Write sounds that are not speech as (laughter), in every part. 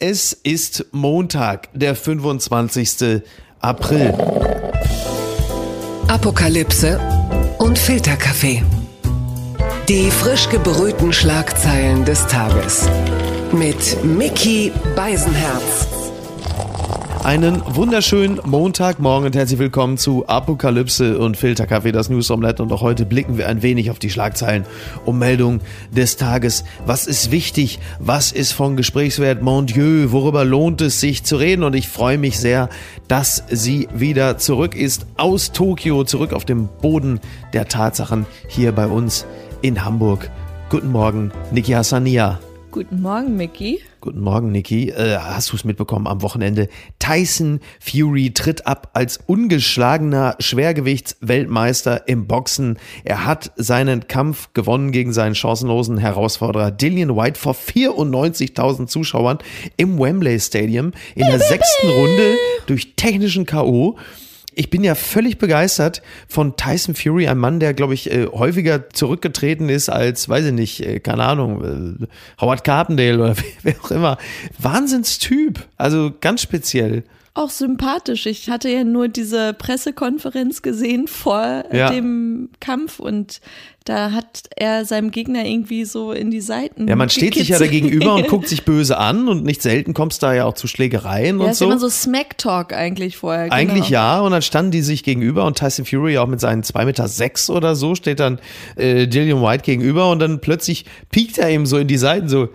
Es ist Montag, der 25. April. Apokalypse und Filterkaffee. Die frisch gebrühten Schlagzeilen des Tages. Mit Mickey Beisenherz. Einen wunderschönen Montagmorgen und herzlich willkommen zu Apokalypse und Filterkaffee, das News Omelette. Und auch heute blicken wir ein wenig auf die Schlagzeilen um Meldung des Tages. Was ist wichtig? Was ist von Gesprächswert? Mon Dieu, worüber lohnt es sich zu reden? Und ich freue mich sehr, dass sie wieder zurück ist aus Tokio, zurück auf dem Boden der Tatsachen hier bei uns in Hamburg. Guten Morgen, Niki Hassania. Guten Morgen, Mickey. Guten Morgen, Niki. Äh, hast du es mitbekommen am Wochenende? Tyson Fury tritt ab als ungeschlagener Schwergewichtsweltmeister im Boxen. Er hat seinen Kampf gewonnen gegen seinen chancenlosen Herausforderer Dillian White vor 94.000 Zuschauern im Wembley Stadium in der sechsten Runde durch technischen K.O ich bin ja völlig begeistert von Tyson Fury, ein Mann, der, glaube ich, äh, häufiger zurückgetreten ist als, weiß ich nicht, äh, keine Ahnung, äh, Howard Carpendale oder (laughs) wer auch immer. Wahnsinnstyp. Also ganz speziell auch sympathisch. Ich hatte ja nur diese Pressekonferenz gesehen vor ja. dem Kampf und da hat er seinem Gegner irgendwie so in die Seiten. Ja, man steht sich ja da gegenüber und guckt sich (laughs) böse an und nicht selten kommst da ja auch zu Schlägereien ja, und ist so. immer so Smack-Talk eigentlich vorher. Genau. Eigentlich ja und dann standen die sich gegenüber und Tyson Fury auch mit seinen zwei Meter sechs oder so steht dann äh, Dillian White gegenüber und dann plötzlich piekt er ihm so in die Seiten so,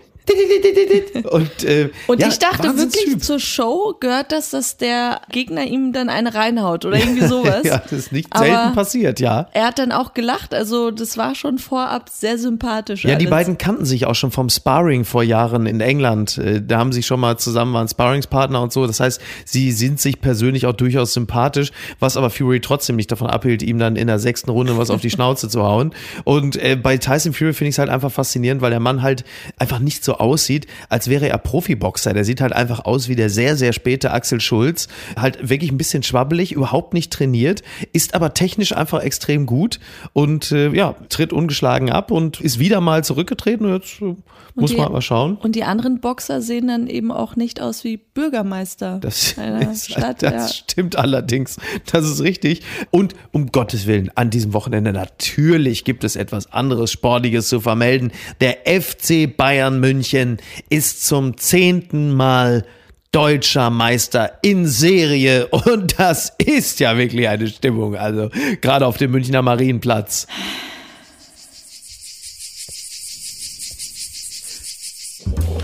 und, äh, und ja, ich dachte wirklich zur Show gehört das, dass der Gegner ihm dann eine reinhaut oder irgendwie (laughs) sowas. ja, das ist nicht Aber selten passiert, ja. Er hat dann auch gelacht, also das war schon vorab sehr sympathisch. Ja, alles. die beiden kannten sich auch schon vom Sparring vor Jahren in England. Äh, da haben sie schon mal zusammen waren Sparringspartner und so. Das heißt, sie sind sich persönlich auch durchaus sympathisch, was aber Fury trotzdem nicht davon abhielt, ihm dann in der sechsten Runde was auf die (laughs) Schnauze zu hauen. Und äh, bei Tyson Fury finde ich es halt einfach faszinierend, weil der Mann halt einfach nicht so aussieht, als wäre er Profiboxer. Der sieht halt einfach aus wie der sehr, sehr späte Axel Schulz. Halt wirklich ein bisschen schwabbelig, überhaupt nicht trainiert, ist aber technisch einfach extrem gut und äh, ja, tritt ungeschlagen ab und ist wieder mal zurückgetreten. Jetzt äh, muss die, man mal schauen. Und die anderen Boxer sehen dann eben auch nicht aus wie Bürgermeister das (laughs) einer ist, Stadt. Das ja. stimmt allerdings. Das ist richtig. Und um Gottes Willen, an diesem Wochenende natürlich gibt es etwas anderes Sportliches zu vermelden. Der FC Bayern München München ist zum zehnten Mal deutscher Meister in Serie und das ist ja wirklich eine Stimmung, also gerade auf dem Münchner Marienplatz.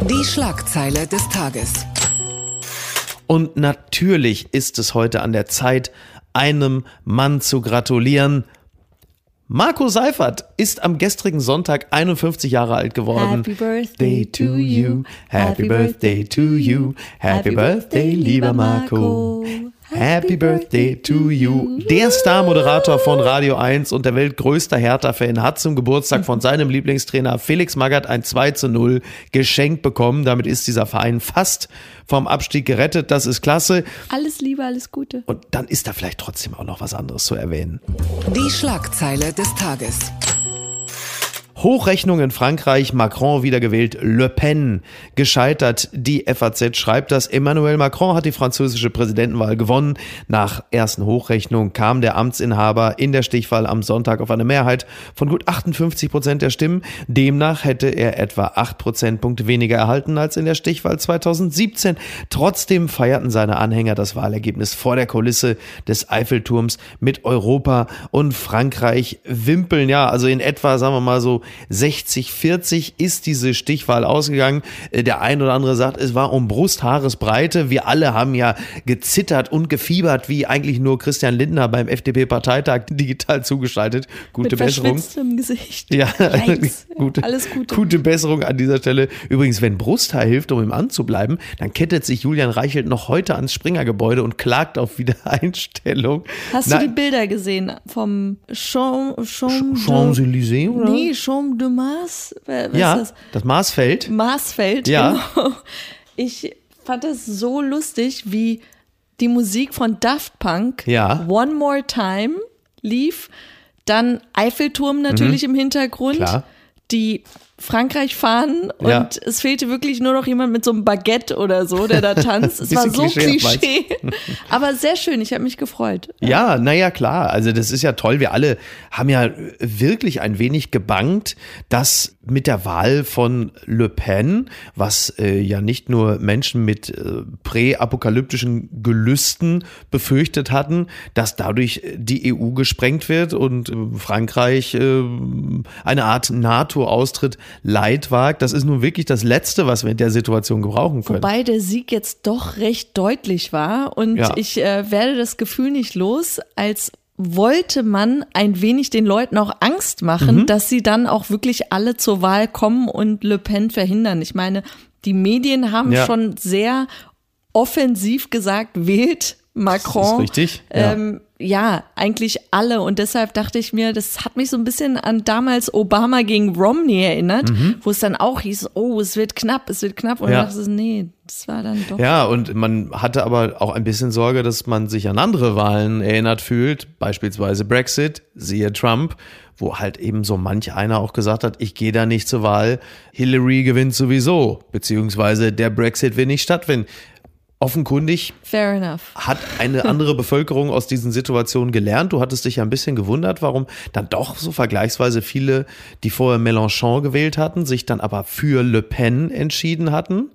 Die Schlagzeile des Tages. Und natürlich ist es heute an der Zeit, einem Mann zu gratulieren, Marco Seifert ist am gestrigen Sonntag 51 Jahre alt geworden. Happy Birthday to you. Happy Birthday to you. Happy Birthday, lieber Marco. Happy Birthday to you. Der Star-Moderator von Radio 1 und der weltgrößte Hertha-Fan hat zum Geburtstag von seinem Lieblingstrainer Felix Magath ein 2 zu 0 geschenkt bekommen. Damit ist dieser Verein fast vom Abstieg gerettet. Das ist klasse. Alles Liebe, alles Gute. Und dann ist da vielleicht trotzdem auch noch was anderes zu erwähnen. Die Schlagzeile des Tages. Hochrechnung in Frankreich, Macron wiedergewählt, Le Pen gescheitert. Die FAZ schreibt, dass Emmanuel Macron hat die französische Präsidentenwahl gewonnen. Nach ersten Hochrechnung kam der Amtsinhaber in der Stichwahl am Sonntag auf eine Mehrheit von gut 58 Prozent der Stimmen. Demnach hätte er etwa acht Prozentpunkte weniger erhalten als in der Stichwahl 2017. Trotzdem feierten seine Anhänger das Wahlergebnis vor der Kulisse des Eiffelturms mit Europa und Frankreich wimpeln. Ja, also in etwa, sagen wir mal so, 60-40 ist diese Stichwahl ausgegangen. Äh, der ein oder andere sagt, es war um Brusthaaresbreite. Wir alle haben ja gezittert und gefiebert, wie eigentlich nur Christian Lindner beim FDP-Parteitag digital zugeschaltet. Gute Mit Besserung. im Gesicht. (laughs) Ja, gute, alles Gute. Gute Besserung an dieser Stelle. Übrigens, wenn Brusthaar hilft, um im Amt zu bleiben, dann kettet sich Julian Reichelt noch heute ans Springergebäude und klagt auf Wiedereinstellung. Hast Na, du die Bilder gesehen vom Champs-Élysées? Champs oder? Nee, Champs Dom de Mars? Was ja, das? das Marsfeld. Marsfeld, ja. Genau. Ich fand es so lustig, wie die Musik von Daft Punk ja. One More Time lief. Dann Eiffelturm natürlich mhm. im Hintergrund. Klar. Die Frankreich fahren und Ja. es fehlte wirklich nur noch jemand mit so einem Baguette oder so, der da tanzt. Es (laughs) war so Klischee. (laughs) (laughs) Aber sehr schön, ich habe mich gefreut. Ja, naja, klar. Also das ist ja toll. Wir alle haben ja wirklich ein wenig gebangt, dass mit der Wahl von Le Pen, was äh, ja nicht nur Menschen mit äh, präapokalyptischen Gelüsten befürchtet hatten, dass dadurch die EU gesprengt wird und äh, Frankreich äh, eine Art NATO-Austritt leid wagt. Das ist nun wirklich das Letzte, was wir in der Situation gebrauchen können. Wobei der Sieg jetzt doch recht deutlich war und Ja. ich äh, werde das Gefühl nicht los, als wollte man ein wenig den Leuten auch Angst machen, dass sie dann auch wirklich alle zur Wahl kommen und Le Pen verhindern. Ich meine, die Medien haben Ja. schon sehr offensiv gesagt, wählt Macron. Das ist richtig, ja. Ähm, ja, eigentlich alle. Und deshalb dachte ich mir, das hat mich so ein bisschen an damals Obama gegen Romney erinnert, wo es dann auch hieß, oh, es wird knapp, es wird knapp. Und Mhm. Ja. dann dachte ich, nee, das war dann doch. Ja, und man hatte aber auch ein bisschen Sorge, dass man sich an andere Wahlen erinnert fühlt, beispielsweise Brexit, siehe Trump, wo halt eben so manch einer auch gesagt hat, ich gehe da nicht zur Wahl, Hillary gewinnt sowieso, beziehungsweise der Brexit will nicht stattfinden. Offenkundig Fair enough. hat eine andere Bevölkerung aus diesen Situationen gelernt. Du hattest dich ja ein bisschen gewundert, warum dann doch so vergleichsweise viele, die vorher Mélenchon gewählt hatten, sich dann aber für Le Pen entschieden hatten.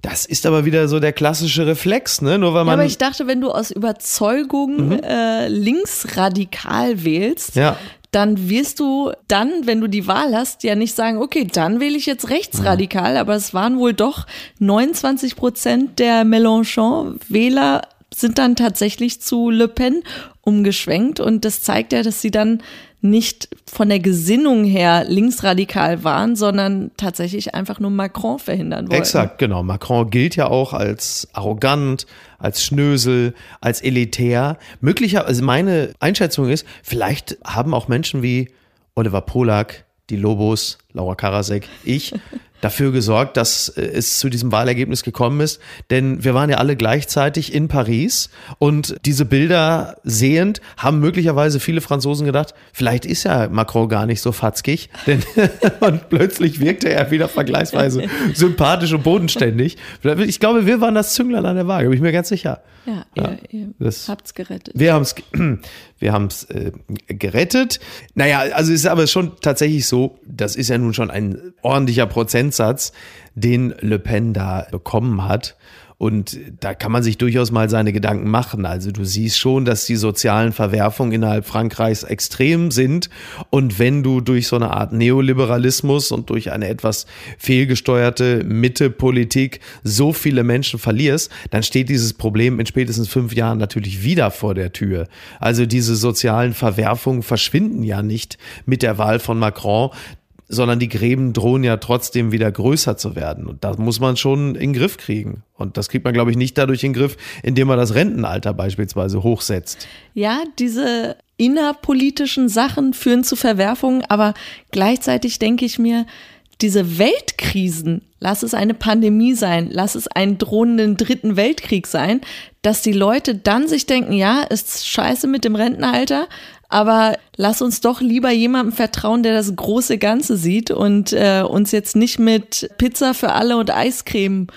Das ist aber wieder so der klassische Reflex, ne? Nur weil Ja, man aber ich dachte, wenn du aus Überzeugung äh, linksradikal wählst, Ja. Dann wirst du dann, wenn du die Wahl hast, ja nicht sagen, okay, dann wähle ich jetzt rechtsradikal, aber es waren wohl doch 29 Prozent der Mélenchon-Wähler sind dann tatsächlich zu Le Pen umgeschwenkt und das zeigt ja, dass sie dann nicht von der Gesinnung her linksradikal waren, sondern tatsächlich einfach nur Macron verhindern wollten. Exakt, genau. Macron gilt ja auch als arrogant, als Schnösel, als elitär. Möglicherweise, also meine Einschätzung ist, vielleicht haben auch Menschen wie Oliver Polak, die Lobos, Laura Karasek, ich, (laughs) dafür gesorgt, dass äh, es zu diesem Wahlergebnis gekommen ist. Denn wir waren ja alle gleichzeitig in Paris und diese Bilder sehend haben möglicherweise viele Franzosen gedacht, vielleicht ist ja Macron gar nicht so fatzkig, (laughs) denn (laughs) und plötzlich wirkte er wieder vergleichsweise (laughs) sympathisch und bodenständig. Ich glaube, wir waren das Zünglein an der Waage, bin ich mir ganz sicher. Ja, Ja, ihr, ihr das- habt's gerettet. Wir haben es (clears throat) wir haben's, äh, gerettet. Naja, also es ist aber schon tatsächlich so, das ist ja nun schon ein ordentlicher Prozentsatz, den Le Pen da bekommen hat. Und da kann man sich durchaus mal seine Gedanken machen. Also du siehst schon, dass die sozialen Verwerfungen innerhalb Frankreichs extrem sind. Und wenn du durch so eine Art Neoliberalismus und durch eine etwas fehlgesteuerte Mitte-Politik so viele Menschen verlierst, dann steht dieses Problem in spätestens fünf Jahren natürlich wieder vor der Tür. Also diese sozialen Verwerfungen verschwinden ja nicht mit der Wahl von Macron sondern die Gräben drohen ja trotzdem wieder größer zu werden. Und das muss man schon in den Griff kriegen. Und das kriegt man, glaube ich, nicht dadurch in den Griff, indem man das Rentenalter beispielsweise hochsetzt. Ja, diese innerpolitischen Sachen führen zu Verwerfungen, aber gleichzeitig denke ich mir, diese Weltkrisen, lass es eine Pandemie sein, lass es einen drohenden dritten Weltkrieg sein, dass die Leute dann sich denken, ja, ist scheiße mit dem Rentenalter, aber lass uns doch lieber jemandem vertrauen, der das große Ganze sieht und äh, uns jetzt nicht mit Pizza für alle und Eiscreme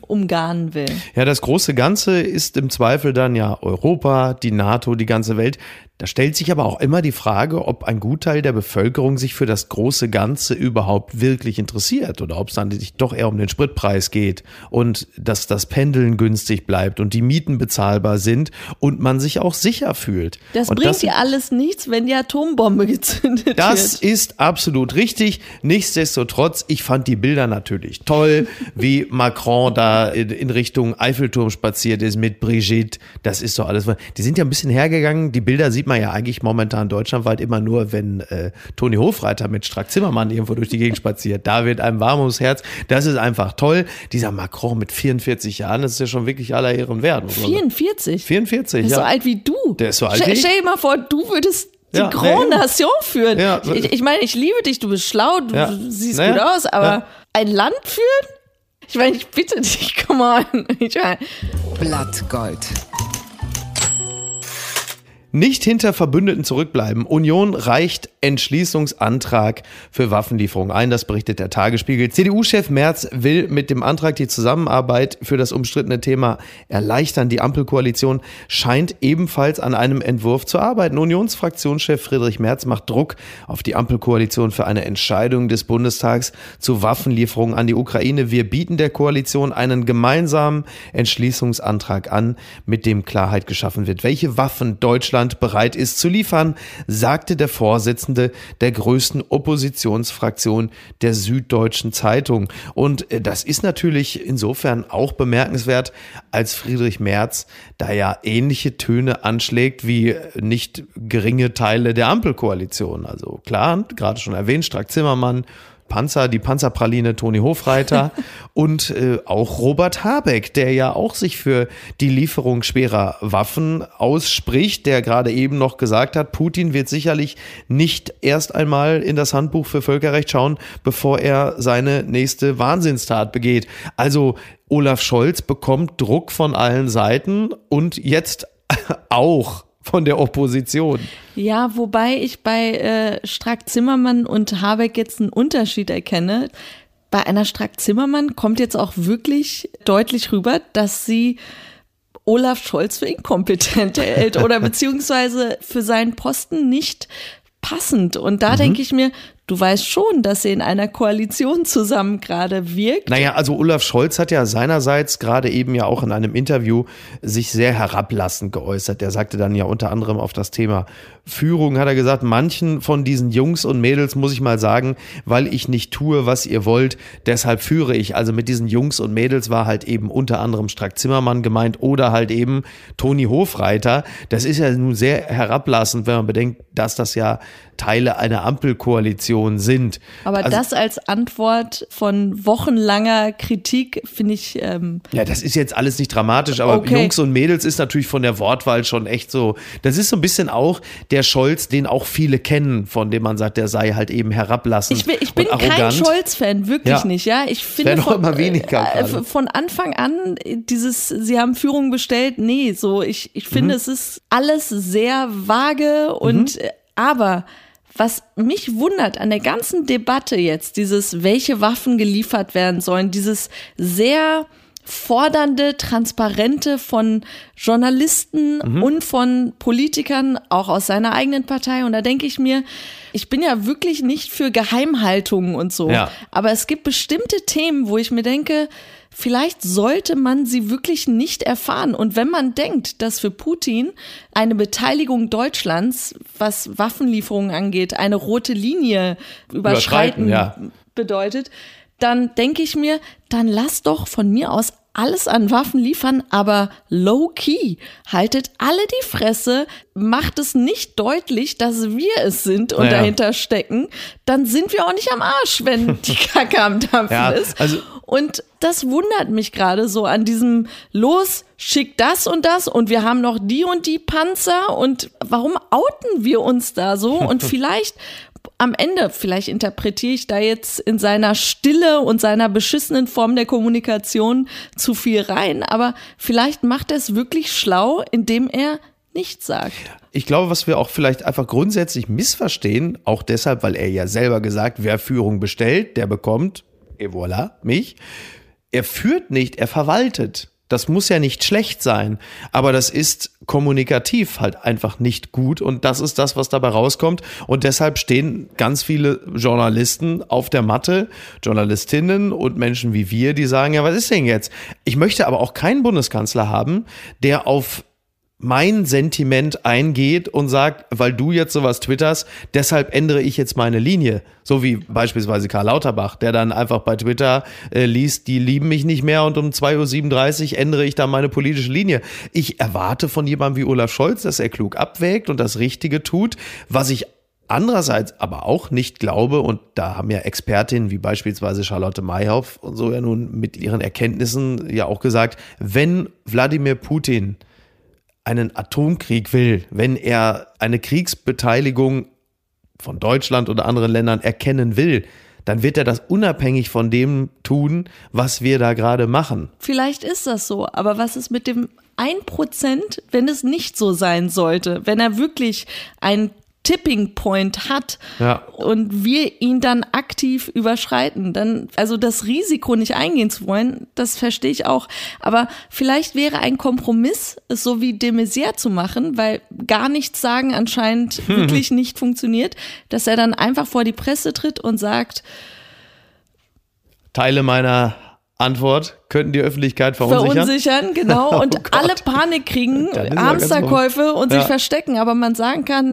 umgarnen will. Ja, das große Ganze ist im Zweifel dann ja Europa, die NATO, die ganze Welt. Da stellt sich aber auch immer die Frage, ob ein Gutteil der Bevölkerung sich für das große Ganze überhaupt wirklich interessiert oder ob es dann sich doch eher um den Spritpreis geht und dass das Pendeln günstig bleibt und die Mieten bezahlbar sind und man sich auch sicher fühlt. Das und bringt dir alles nichts, wenn die Atombombe (laughs) gezündet Das wird. ist absolut richtig. Nichtsdestotrotz, ich fand die Bilder natürlich toll, (laughs) wie Macron da in, Richtung Eiffelturm spaziert ist mit Brigitte. Das ist doch alles. Die sind ja ein bisschen hergegangen. Die Bilder sieht man ja eigentlich momentan deutschlandweit immer nur, wenn äh, Toni Hofreiter mit Strack Zimmermann irgendwo durch die Gegend spaziert. Da wird einem warm ums Herz. Das ist einfach toll. Dieser Macron mit 44 Jahren, das ist ja schon wirklich aller Ehren wert. muss man sagen. 44. 44, Der ist ja. so alt wie du. Der ist so alt Stell, wie ich. stell dir mal vor, du würdest die Ja, Grand nee. Nation führen. Ja. Ich, ich meine, ich liebe dich, du bist schlau, du Ja. siehst Naja. gut aus, aber Ja. ein Land führen? Ich meine, ich bitte dich, (laughs) come on. Ich meine, Blattgold. Nicht hinter Verbündeten zurückbleiben. Union reicht Entschließungsantrag für Waffenlieferung ein. Das berichtet der Tagesspiegel. CDU-Chef Merz will mit dem Antrag die Zusammenarbeit für das umstrittene Thema erleichtern. Die Ampelkoalition scheint ebenfalls an einem Entwurf zu arbeiten. Unionsfraktionschef Friedrich Merz macht Druck auf die Ampelkoalition für eine Entscheidung des Bundestags zu Waffenlieferungen an die Ukraine. Wir bieten der Koalition einen gemeinsamen Entschließungsantrag an, mit dem Klarheit geschaffen wird, welche Waffen Deutschland bereit ist zu liefern, sagte der Vorsitzende der größten Oppositionsfraktion der Süddeutschen Zeitung. Und äh, das ist natürlich insofern auch bemerkenswert, als Friedrich Merz da ja ähnliche Töne anschlägt wie nicht geringe Teile der Ampelkoalition. Also klar, gerade schon erwähnt, Strack Zimmermann, Panzer, die Panzerpraline Toni Hofreiter (laughs) und äh, auch Robert Habeck, der ja auch sich für die Lieferung schwerer Waffen ausspricht, der gerade eben noch gesagt hat, Putin wird sicherlich nicht erst einmal in das Handbuch für Völkerrecht schauen, bevor er seine nächste Wahnsinnstat begeht. Also Olaf Scholz bekommt Druck von allen Seiten und jetzt (laughs) auch von der Opposition. Ja, wobei ich bei äh, Strack-Zimmermann und Habeck jetzt einen Unterschied erkenne. Bei einer Strack-Zimmermann kommt jetzt auch wirklich deutlich rüber, dass sie Olaf Scholz für inkompetent (laughs) hält oder beziehungsweise für seinen Posten nicht passend. Und da mhm. denke ich mir, Du weißt schon, dass sie in einer Koalition zusammen gerade wirkt. Naja, also Olaf Scholz hat ja seinerseits gerade eben ja auch in einem Interview sich sehr herablassend geäußert. Er sagte dann ja unter anderem auf das Thema Führung, hat er gesagt, manchen von diesen Jungs und Mädels muss ich mal sagen, weil ich nicht tue, was ihr wollt, deshalb führe ich. Also mit diesen Jungs und Mädels war halt eben unter anderem Strack Zimmermann gemeint oder halt eben Toni Hofreiter. Das ist ja nun sehr herablassend, wenn man bedenkt, dass das ja Teile einer Ampelkoalition sind. Aber also, das als Antwort von wochenlanger Kritik finde ich. Ähm, ja, das ist jetzt alles nicht dramatisch, aber okay. Jungs und Mädels ist natürlich von der Wortwahl schon echt so. Das ist so ein bisschen auch der Scholz, den auch viele kennen, von dem man sagt, der sei halt eben herablassend. Ich bin, ich bin kein Scholz-Fan, wirklich ja. nicht. Ja, ich finde von, immer weniger äh, von Anfang an dieses, sie haben Führung bestellt. Nee, so ich, ich finde, mhm. es ist alles sehr vage und mhm. Äh, aber was mich wundert an der ganzen Debatte jetzt, dieses, welche Waffen geliefert werden sollen, dieses sehr fordernde, transparente von Journalisten mhm. und von Politikern, auch aus seiner eigenen Partei. Und da denke ich mir, ich bin ja wirklich nicht für Geheimhaltungen und so. Ja. Aber es gibt bestimmte Themen, wo ich mir denke, vielleicht sollte man sie wirklich nicht erfahren. Und wenn man denkt, dass für Putin eine Beteiligung Deutschlands, was Waffenlieferungen angeht, eine rote Linie überschreiten, überschreiten ja. bedeutet, dann denke ich mir, dann lass doch von mir aus alles an Waffen liefern, aber low key. Haltet alle die Fresse, macht es nicht deutlich, dass wir es sind und naja. dahinter stecken, dann sind wir auch nicht am Arsch, wenn die (laughs) Kacke am Dampfen ja, ist. Also und das wundert mich gerade so an diesem Los, schick das und das und wir haben noch die und die Panzer und warum outen wir uns da so? Und (laughs) vielleicht am Ende, vielleicht interpretiere ich da jetzt in seiner Stille und seiner beschissenen Form der Kommunikation zu viel rein, aber vielleicht macht er es wirklich schlau, indem er nichts sagt. Ich glaube, was wir auch vielleicht einfach grundsätzlich missverstehen, auch deshalb, weil er ja selber gesagt, wer Führung bestellt, der bekommt, et voilà, mich. Er führt nicht, er verwaltet. Das muss ja nicht schlecht sein, aber das ist kommunikativ halt einfach nicht gut und das ist das, was dabei rauskommt und deshalb stehen ganz viele Journalisten auf der Matte, Journalistinnen und Menschen wie wir, die sagen, ja, was ist denn jetzt? Ich möchte aber auch keinen Bundeskanzler haben, der auf mein Sentiment eingeht und sagt, weil du jetzt sowas twitterst, deshalb ändere ich jetzt meine Linie. So wie beispielsweise Karl Lauterbach, der dann einfach bei Twitter äh, liest, die lieben mich nicht mehr und um 2.37 Uhr ändere ich dann meine politische Linie. Ich erwarte von jemandem wie Olaf Scholz, dass er klug abwägt und das Richtige tut, was ich Andererseits aber auch nicht glaube, und da haben ja Expertinnen wie beispielsweise Charlotte Mayhoff und so ja nun mit ihren Erkenntnissen ja auch gesagt, wenn Wladimir Putin einen Atomkrieg will, wenn er eine Kriegsbeteiligung von Deutschland oder anderen Ländern erkennen will, dann wird er das unabhängig von dem tun, was wir da gerade machen. Vielleicht ist das so, aber was ist mit dem 1%, wenn es nicht so sein sollte, wenn er wirklich ein Tipping Point hat Ja. und wir ihn dann aktiv überschreiten, dann, also das Risiko nicht eingehen zu wollen, das verstehe ich auch. Aber vielleicht wäre ein Kompromiss, es so wie de Maizière zu machen, weil gar nichts sagen anscheinend (laughs) wirklich nicht funktioniert, dass er dann einfach vor die Presse tritt und sagt, Teile meiner Antwort könnten die Öffentlichkeit verunsichern. verunsichern, genau, (laughs) Oh und Gott. alle Panik kriegen, er Hamsterkäufe und Ja. sich verstecken, aber man sagen kann,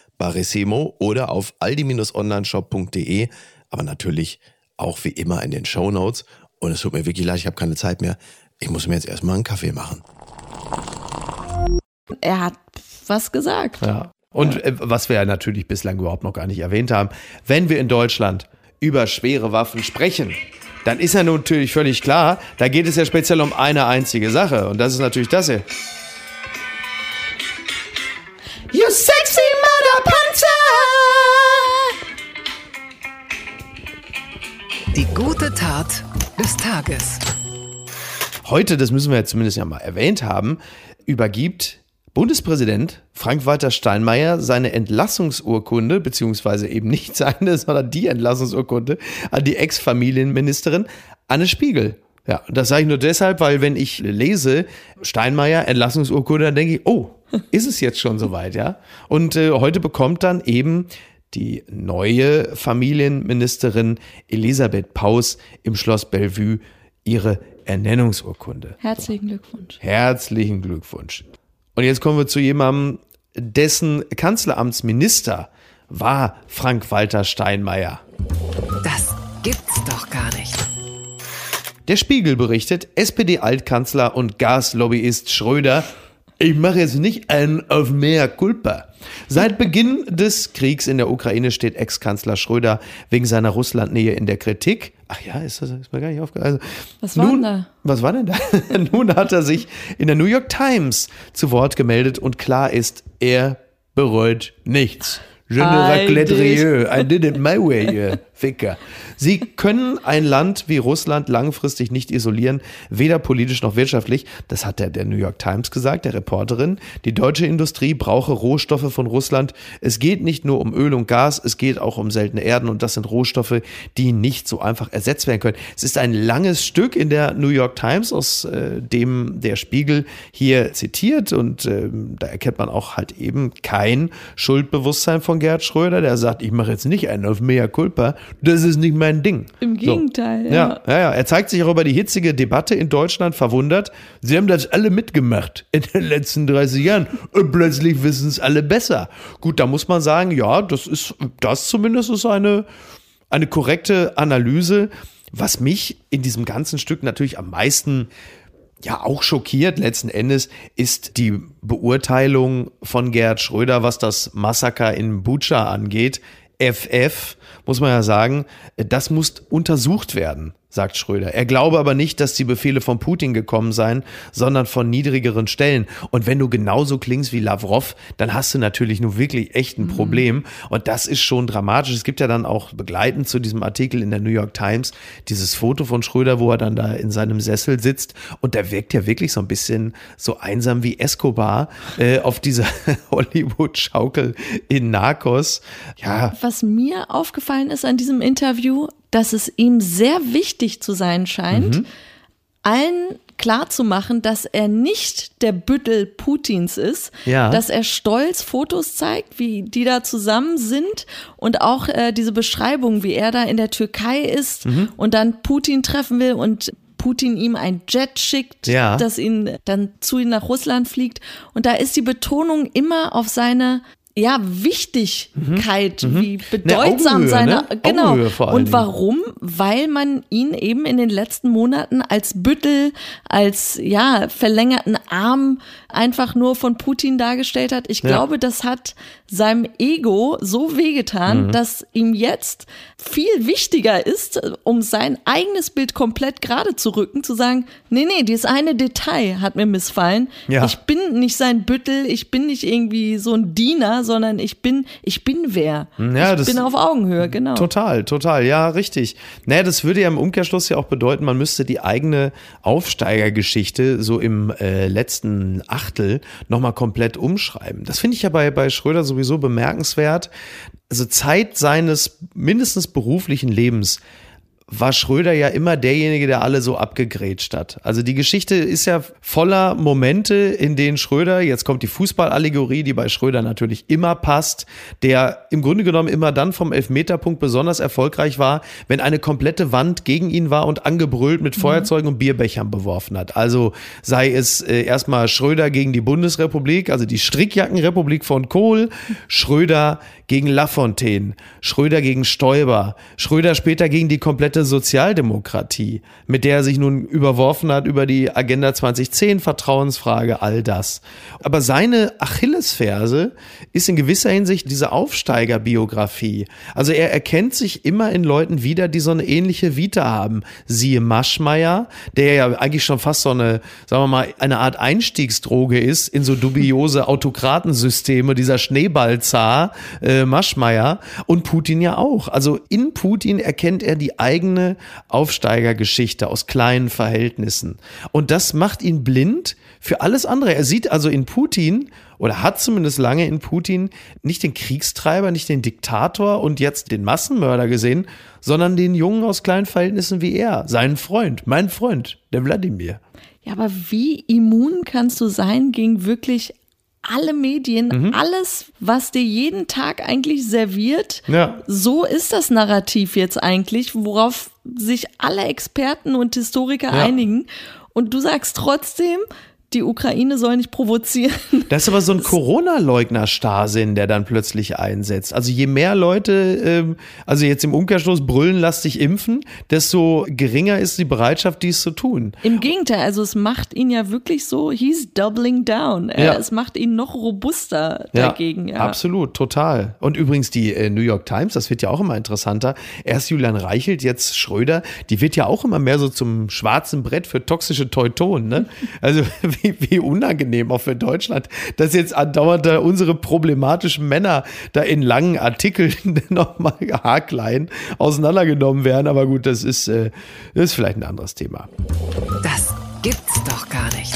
Barissimo oder auf aldi-onlineshop.de, aber natürlich auch wie immer in den Shownotes. Und es tut mir wirklich leid, ich habe keine Zeit mehr. Ich muss mir jetzt erstmal einen Kaffee machen. er hat was gesagt. Ja. Und äh, was wir ja natürlich bislang überhaupt noch gar nicht erwähnt haben, wenn wir in Deutschland über schwere Waffen sprechen, dann ist ja natürlich völlig klar, da geht es ja speziell um eine einzige Sache. Und das ist natürlich das hier. You sexy gute Tat des Tages. Heute, das müssen wir ja zumindest ja mal erwähnt haben, übergibt Bundespräsident Frank-Walter Steinmeier seine Entlassungsurkunde, beziehungsweise eben nicht seine, (laughs) sondern die Entlassungsurkunde an die Ex-Familienministerin Anne Spiegel. Ja, das sage ich nur deshalb, weil wenn ich lese Steinmeier Entlassungsurkunde, dann denke ich, oh, ist es jetzt schon soweit, ja? Und äh, heute bekommt dann eben die neue Familienministerin Elisabeth Paus im Schloss Bellevue ihre Ernennungsurkunde. Herzlichen Glückwunsch. Herzlichen Glückwunsch. Und jetzt kommen wir zu jemandem, dessen Kanzleramtsminister war Frank-Walter Steinmeier. Das gibt's doch gar nicht. Der Spiegel berichtet, SPD-Altkanzler und Gaslobbyist Schröder, ich mache jetzt nicht einen auf mehr Culpa. Seit Beginn des Kriegs in der Ukraine steht Ex-Kanzler Schröder wegen seiner Russlandnähe in der Kritik. Ach ja, ist das ist mir gar nicht aufgefallen. Also, Was war nun, denn da? Was war denn da? (laughs) nun hat er sich in der New York Times zu Wort gemeldet und klar ist, er bereut nichts. Je ne I regrette did. rien. I did it my way, Ficker. Sie können ein Land wie Russland langfristig nicht isolieren, weder politisch noch wirtschaftlich. Das hat der, der New York Times gesagt, der Reporterin. Die deutsche Industrie brauche Rohstoffe von Russland. Es geht nicht nur um Öl und Gas, es geht auch um seltene Erden und das sind Rohstoffe, die nicht so einfach ersetzt werden können. Es ist ein langes Stück in der New York Times, aus äh, dem der Spiegel hier zitiert und ähm, da erkennt man auch halt eben kein Schuldbewusstsein von Gerhard Schröder, der sagt, ich mache jetzt nicht einen auf Mea Culpa, das ist nicht mein Ding. Im So. Gegenteil, Ja. ja. ja, ja, Er zeigt sich auch über die hitzige Debatte in Deutschland verwundert. Sie haben das alle mitgemacht in den letzten 30 Jahren und plötzlich wissen es alle besser. Gut, da muss man sagen, ja, das ist, das zumindest ist eine, eine korrekte Analyse. Was mich in diesem ganzen Stück natürlich am meisten ja auch schockiert letzten Endes ist die Beurteilung von Gerhard Schröder, was das Massaker in Bucha angeht. FF, muss man ja sagen, das muss untersucht werden. Sagt Schröder. Er glaube aber nicht, dass die Befehle von Putin gekommen seien, sondern von niedrigeren Stellen. Und wenn du genauso klingst wie Lavrov, dann hast du natürlich nur wirklich echt ein Problem. Und das ist schon dramatisch. Es gibt ja dann auch begleitend zu diesem Artikel in der New York Times dieses Foto von Schröder, wo er dann da in seinem Sessel sitzt. Und der wirkt ja wirklich so ein bisschen so einsam wie Escobar äh, auf dieser (laughs) Hollywood-Schaukel in Narcos. Ja, Was mir aufgefallen ist an diesem Interview, dass es ihm sehr wichtig zu sein scheint, Mhm. allen klarzumachen, dass er nicht der Büttel Putins ist, Ja. dass er stolz Fotos zeigt, wie die da zusammen sind und auch äh, diese Beschreibung, wie er da in der Türkei ist Mhm. und dann Putin treffen will und Putin ihm ein Jet schickt, Ja. das ihn dann zu ihm nach Russland fliegt. Und da ist die Betonung immer auf seine ja, Wichtigkeit, wie bedeutsam Mhm. Augenhöhe, seine, ne? genau. Augenhöhe vor allen Und warum? Weil man ihn eben in den letzten Monaten als Büttel, als, ja, verlängerten Arm einfach nur von Putin dargestellt hat. Ich Ja. glaube, das hat seinem Ego so wehgetan, Mhm. dass ihm jetzt viel wichtiger ist, um sein eigenes Bild komplett gerade zu rücken, zu sagen, nee, nee, dieses eine Detail hat mir missfallen. Ja. Ich bin nicht sein Büttel, ich bin nicht irgendwie so ein Diener, sondern ich bin, ich bin wer. Ja, ich das- bin auf Augenhöhe, genau. Total, total, ja, richtig. Naja, das würde ja im Umkehrschluss ja auch bedeuten, man müsste die eigene Aufsteigergeschichte so im äh, letzten Achtel nochmal komplett umschreiben. Das finde ich ja bei, bei Schröder sowieso bemerkenswert. Also Zeit seines mindestens beruflichen Lebens war Schröder ja immer derjenige, der alle so abgegrätscht hat. Also die Geschichte ist ja voller Momente, in denen Schröder, jetzt kommt die Fußballallegorie, die bei Schröder natürlich immer passt, der im Grunde genommen immer dann vom Elfmeterpunkt besonders erfolgreich war, wenn eine komplette Wand gegen ihn war und angebrüllt mit Feuerzeugen und Bierbechern beworfen hat. Also sei es äh, erstmal Schröder gegen die Bundesrepublik, also die Strickjackenrepublik von Kohl, Schröder gegen Lafontaine, Schröder gegen Stoiber, Schröder später gegen die komplette Sozialdemokratie, mit der er sich nun überworfen hat über die Agenda 2010, Vertrauensfrage, all das. Aber seine Achillesferse ist in gewisser Hinsicht diese Aufsteigerbiografie. Also er erkennt sich immer in Leuten wieder, die so eine ähnliche Vita haben. Siehe Maschmeyer, der ja eigentlich schon fast so eine, sagen wir mal, eine Art Einstiegsdroge ist in so dubiose (laughs) Autokratensysteme, dieser Schneeballzar äh, Maschmeyer und Putin ja auch. Also in Putin erkennt er die eigene Aufsteigergeschichte aus kleinen Verhältnissen. Und das macht ihn blind für alles andere. Er sieht also in Putin oder hat zumindest lange in Putin nicht den Kriegstreiber, nicht den Diktator und jetzt den Massenmörder gesehen, sondern den Jungen aus kleinen Verhältnissen wie er, seinen Freund, mein Freund, der Wladimir. Ja, aber wie immun kannst du sein gegen wirklich alle Medien, Mhm. alles, was dir jeden Tag eigentlich serviert? Ja. So ist das Narrativ jetzt eigentlich, worauf sich alle Experten und Historiker Ja. einigen. Und du sagst trotzdem, die Ukraine soll nicht provozieren. Das ist aber so ein (laughs) Corona-Leugner-Starrsinn, der dann plötzlich einsetzt. Also je mehr Leute, ähm, also jetzt im Umkehrschluss brüllen, lass dich impfen, desto geringer ist die Bereitschaft, dies zu tun. Im Gegenteil, also es macht ihn ja wirklich so, he's doubling down. Äh, Ja. Es macht ihn noch robuster dagegen. Ja. Absolut, total. Und übrigens die äh, New York Times, das wird ja auch immer interessanter. Erst Julian Reichelt, jetzt Schröder, die wird ja auch immer mehr so zum schwarzen Brett für toxische Teutonen. Ne? (laughs) Also wie, wie unangenehm auch für Deutschland, dass jetzt andauernd da unsere problematischen Männer da in langen Artikeln (laughs) nochmal haarklein auseinandergenommen werden. Aber gut, das ist, äh, das ist vielleicht ein anderes Thema. Das gibt's doch gar nicht.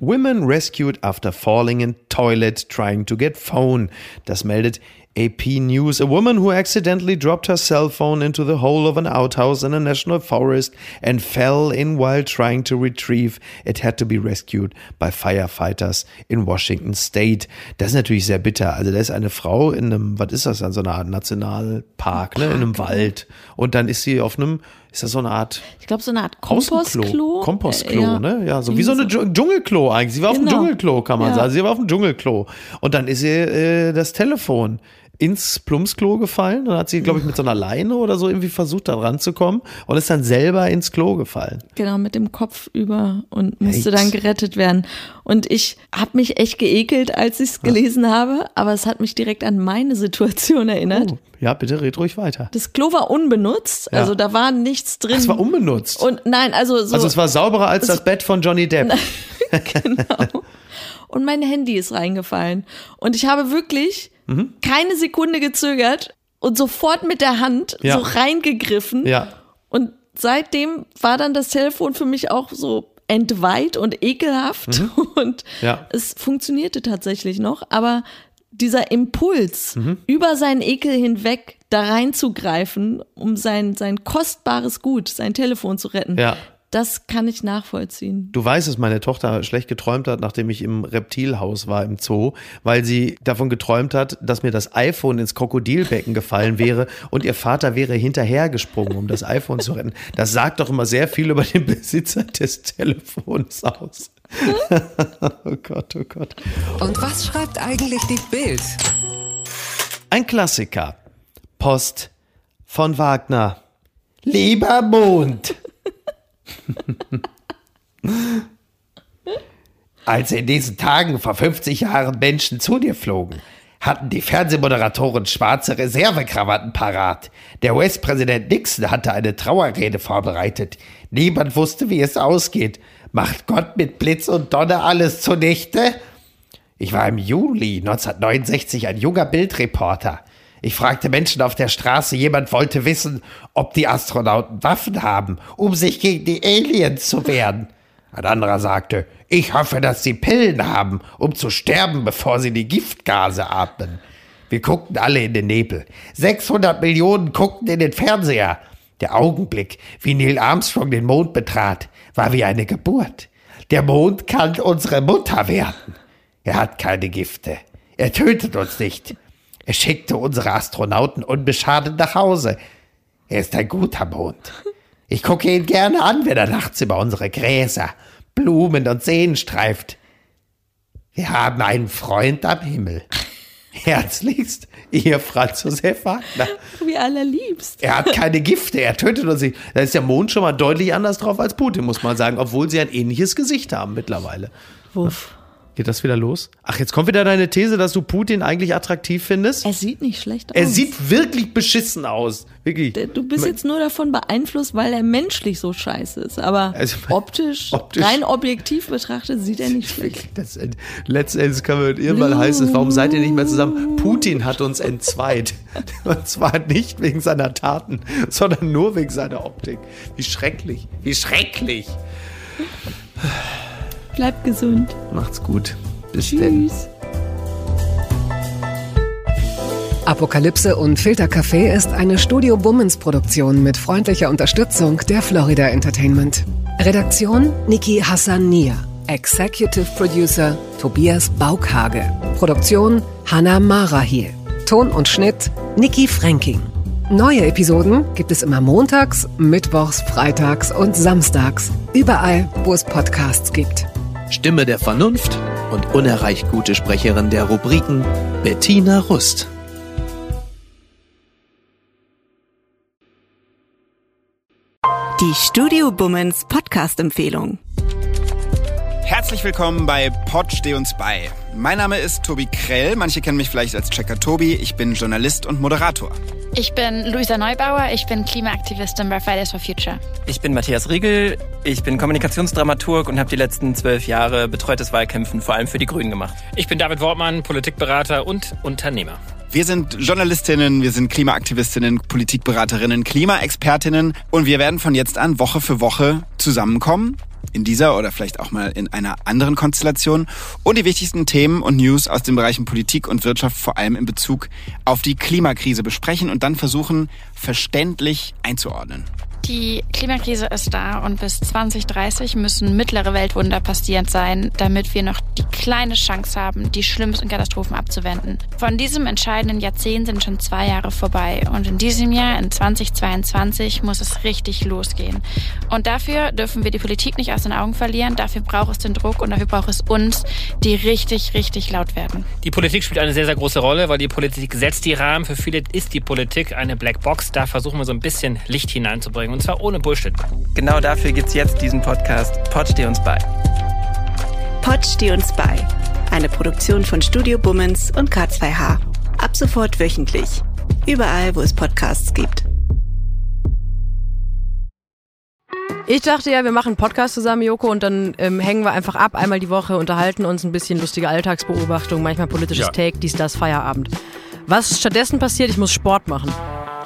Women rescued after falling in toilet trying to get phone. Das meldet AP News. A woman who accidentally dropped her cell phone into the hole of an outhouse in a national forest and fell in while trying to retrieve it had to be rescued by firefighters in Washington State. Das ist natürlich sehr bitter. Also da ist eine Frau in einem, was ist das, an so einer Art Nationalpark, ne, in einem Wald. Und dann ist sie auf einem, ist das so eine Art Ich glaube, so eine Art. Kompostklo. Kompostklo, Äh, ja. ne? Ja, so wie so eine Dschung- Dschungelklo eigentlich. Sie war auf dem Genau. Dschungelklo, kann man Ja. sagen. Sie war auf dem Dschungelklo. Und dann ist ihr äh, das Telefon ins Plumpsklo gefallen und hat sie, glaube ich, mit so einer Leine oder so irgendwie versucht, da ranzukommen und ist dann selber ins Klo gefallen. Genau, mit dem Kopf über und musste Yikes. dann gerettet werden. Und ich habe mich echt geekelt, als ich es gelesen habe, aber es hat mich direkt an meine Situation erinnert. Oh, ja, bitte red ruhig weiter. Das Klo war unbenutzt, Ja. also da war nichts drin. Es war unbenutzt. Und nein, also so. also es war sauberer als das Bett von Johnny Depp. (laughs) genau. Und mein Handy ist reingefallen. Und ich habe wirklich Mhm. keine Sekunde gezögert und sofort mit der Hand Ja. so reingegriffen. Ja. Und seitdem war dann das Telefon für mich auch so entweiht und ekelhaft. (laughs) Und Mhm. Ja. es funktionierte tatsächlich noch. Aber dieser Impuls, Mhm. über seinen Ekel hinweg da reinzugreifen, um sein, sein kostbares Gut, sein Telefon zu retten, Ja. Das kann ich nachvollziehen. Du weißt, dass meine Tochter schlecht geträumt hat, nachdem ich im Reptilhaus war im Zoo, weil sie davon geträumt hat, dass mir das iPhone ins Krokodilbecken gefallen wäre (laughs) und ihr Vater wäre hinterhergesprungen, um das iPhone zu retten. Das sagt doch immer sehr viel über den Besitzer des Telefons aus. (laughs) oh Gott, oh Gott. Und was schreibt eigentlich die Bild? Ein Klassiker. Post von Wagner. Lieber Mond. (laughs) (laughs) Als in diesen Tagen vor 50 Jahren Menschen zu dir flogen, hatten die Fernsehmoderatoren schwarze Reservekrawatten parat. Der US-Präsident Nixon hatte eine Trauerrede vorbereitet. Niemand wusste, wie es ausgeht. Macht Gott mit Blitz und Donner alles zunichte? Ich war im Juli 1969 ein junger Bildreporter. Ich fragte Menschen auf der Straße, jemand wollte wissen, ob die Astronauten Waffen haben, um sich gegen die Aliens zu wehren. Ein anderer sagte, ich hoffe, dass sie Pillen haben, um zu sterben, bevor sie die Giftgase atmen. Wir guckten alle in den Nebel. 600 Millionen guckten in den Fernseher. Der Augenblick, wie Neil Armstrong den Mond betrat, war wie eine Geburt. Der Mond kann unsere Mutter werden. Er hat keine Gifte. Er tötet uns nicht. Er schickte unsere Astronauten unbeschadet nach Hause. Er ist ein guter Mond. Ich gucke ihn gerne an, wenn er nachts über unsere Gräser, Blumen und Seen streift. Wir haben einen Freund am Himmel. Herzlichst, ihr Franz Josef Wagner. Wie allerliebst. Er hat keine Gifte, er tötet uns nicht. Da ist der Mond schon mal deutlich anders drauf als Putin, muss man sagen, obwohl sie ein ähnliches Gesicht haben mittlerweile. Wuff. Geht das wieder los? Ach, jetzt kommt wieder deine These, dass du Putin eigentlich attraktiv findest? Er sieht nicht schlecht aus. Er sieht wirklich beschissen aus. Wirklich. Du bist jetzt nur davon beeinflusst, weil er menschlich so scheiße ist. Aber Also, (laughs) optisch, optisch- rein objektiv betrachtet, sieht er nicht schlecht. Das, letzten Endes kann man irgendwann heißen, warum seid ihr nicht mehr zusammen? Putin hat uns entzweit. (laughs) Und zwar nicht wegen seiner Taten, sondern nur wegen seiner Optik. Wie schrecklich. Wie schrecklich. Bleib gesund. Macht's gut. Bis denn. Tschüss. Apokalypse und Filtercafé ist eine Studio Bummens Produktion mit freundlicher Unterstützung der Florida Entertainment. Redaktion Niki Hassania. Executive Producer Tobias Baukhage. Produktion Hanna Marahiel. Ton und Schnitt Niki Fränking. Neue Episoden gibt es immer montags, mittwochs, freitags und samstags. Überall, wo es Podcasts gibt. Stimme der Vernunft und unerreicht gute Sprecherin der Rubriken Bettina Rust. Die Studio Bummens Podcast-Empfehlung. Herzlich willkommen bei Pod Steh uns bei. Mein Name ist Tobi Krell. Manche kennen mich vielleicht als Checker Tobi. Ich bin Journalist und Moderator. Ich bin Luisa Neubauer, ich bin Klimaaktivistin bei Fridays for Future. Ich bin Matthias Riegel, ich bin Kommunikationsdramaturg und habe die letzten zwölf Jahre betreutes Wahlkämpfen vor allem für die Grünen gemacht. Ich bin David Wortmann, Politikberater und Unternehmer. Wir sind Journalistinnen, wir sind Klimaaktivistinnen, Politikberaterinnen, Klimaexpertinnen und wir werden von jetzt an Woche für Woche zusammenkommen. In dieser oder vielleicht auch mal in einer anderen Konstellation und die wichtigsten Themen und News aus den Bereichen Politik und Wirtschaft vor allem in Bezug auf die Klimakrise besprechen und dann versuchen, verständlich einzuordnen. Die Klimakrise ist da und bis 2030 müssen mittlere Weltwunder passiert sein, damit wir noch die kleine Chance haben, die schlimmsten Katastrophen abzuwenden. Von diesem entscheidenden Jahrzehnt sind schon zwei Jahre vorbei und in diesem Jahr, in 2022, muss es richtig losgehen. Und dafür dürfen wir die Politik nicht aus den Augen verlieren, dafür braucht es den Druck und dafür braucht es uns, die richtig, richtig laut werden. Die Politik spielt eine sehr, sehr große Rolle, weil die Politik setzt die Rahmen. Für viele ist die Politik eine Blackbox. Da versuchen wir so ein bisschen Licht hineinzubringen und zwar ohne Bullshit. Genau dafür gibt es jetzt diesen Podcast. Pod steh uns bei. Pod steh uns bei. Eine Produktion von Studio Bummens und K2H. Ab sofort wöchentlich. Überall, wo es Podcasts gibt. Ich dachte ja, wir machen einen Podcast zusammen, Joko, und dann ähm, hängen wir einfach ab, einmal die Woche, unterhalten uns ein bisschen lustige Alltagsbeobachtung, manchmal politisches Ja. Take, dies, das, Feierabend. Was stattdessen passiert, ich muss Sport machen.